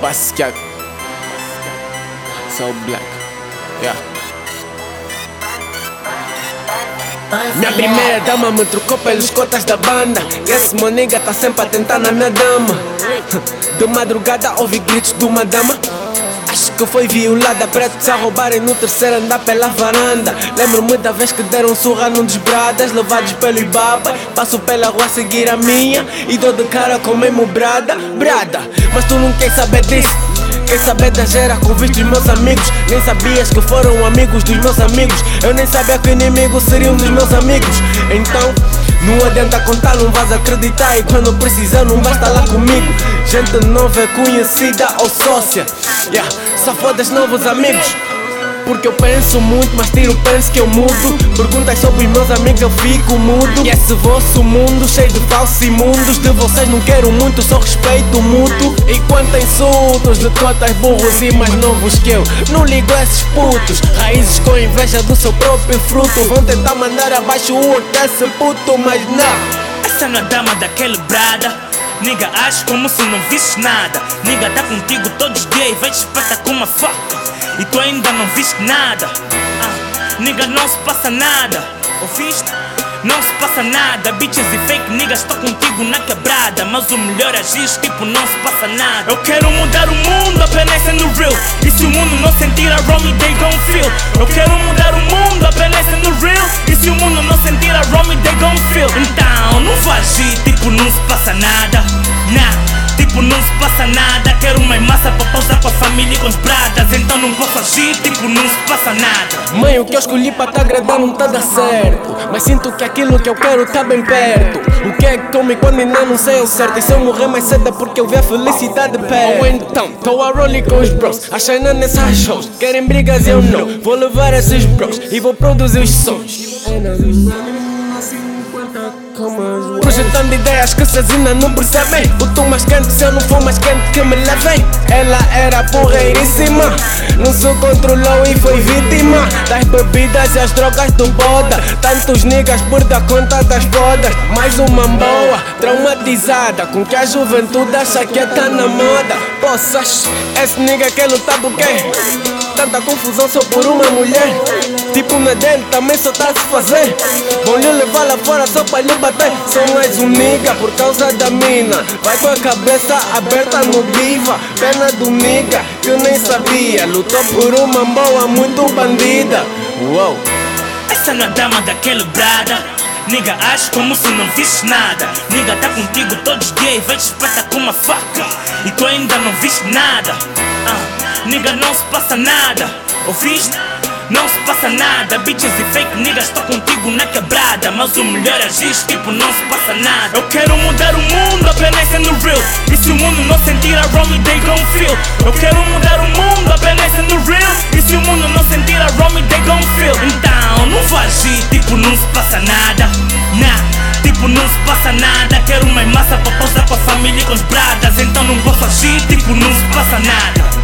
Basquiat. So black. Yeah. Minha primeira dama me trocou pelos cotas da banda. Esse meu nigga tá sempre a tentar na minha dama. De madrugada ouvi gritos de uma dama. Que foi violada, pretos a roubarem no terceiro andar pela varanda. Lembro-me da vez que deram surra num dos bradas, levados pelo Ibaba. Passo pela rua a seguir a minha e dou de cara com mesmo brada. Brada, mas tu não quer saber disso. Quer saber da gera com dos meus amigos Nem sabias que foram amigos dos meus amigos Eu nem sabia que inimigos seriam dos meus amigos Então não adianta contar, não vais acreditar E quando precisar não vai estar lá comigo Gente nova conhecida ou sócia yeah. Só fodas novos amigos. Porque eu penso muito, mas tiro penso que eu mudo. Perguntas sobre meus amigos, eu fico mudo. E esse vosso mundo cheio de falsos imundos. De vocês não quero muito, só respeito mútuo E quanto insultos de cotas burros e mais novos que eu? Não ligo esses putos. Raízes com inveja do seu próprio fruto. Vão tentar mandar abaixo o desse puto, mas não. Essa não é dama daquele brada Niga, age como se não visse nada. Niga, tá contigo todos os dias e vai te espetar com uma faca e tu ainda não viste nada. Ah, nigga, não se passa nada. Ouviste? Não se passa nada, bitches e fake niggas estou contigo na quebrada. Mas o melhor é agir, tipo não se passa nada. Eu quero mudar o mundo apenas sendo real. E se o mundo não sentir a Romy, they gon' feel. Eu quero mudar o mundo apenas sendo real. E se o mundo não sentir a Romy, they gon' feel. Então não vou agir, tipo não se passa nada Tipo, não se passa nada. Quero mais massa pra pausar com a família e com os bradas. Então não posso agir, tipo, não se passa nada. Mãe, o que eu escolhi pra te agradar não tá dar certo. Mas sinto que aquilo que eu quero tá bem perto. O que é que come quando ainda não sei o certo? E se eu morrer mais cedo é porque eu vi a felicidade perto. Ou então, tô a rolling com os bros, a China nessas shows. Querem brigas e eu não. Vou levar esses bros e vou produzir os sons. Projetando ideias que vocês ainda não percebem. O tom mais quente se eu não for mais quente que me levem. Ela era porreiríssima. Não se controlou e foi vítima Das bebidas e as drogas do boda. Tantos niggas por dar conta das bodas. Mais uma boa, traumatizada. Com que a juventude acha que tá na moda. Poças, esse nigga quer lutar por quê? Tanta confusão só por uma mulher. Tipo na dele também só tá se fazer. Vão levar lá fora só pra lhe bater. Sou mais um nigga por causa da mina. Vai com a cabeça aberta no diva. Pena do nigga que eu nem sabia. Lutou por uma boa muito bandida. Uou. Essa não é dama daquele brada. Nigga, age como se não viste nada. Nigga, tá contigo todos e vai te espetar com uma faca. E tu ainda não viste nada. Uh, Nigga, não se passa nada. Ouviste? Não se passa nada, bitches e fake niggas Estou contigo na quebrada. Mas o melhor é agir, tipo não se passa nada. Eu quero mudar o mundo apenas sendo real. E se o mundo não sentir a Romy, they gon' feel. Eu quero mudar o mundo apenas sendo real. E se o mundo não sentir a Romy, they gon' feel. Então não vou agir, tipo não se passa nada. Nah, tipo não se passa nada. Quero mais massa pra posar com a família e com os bradas. Então não posso agir, tipo não se passa nada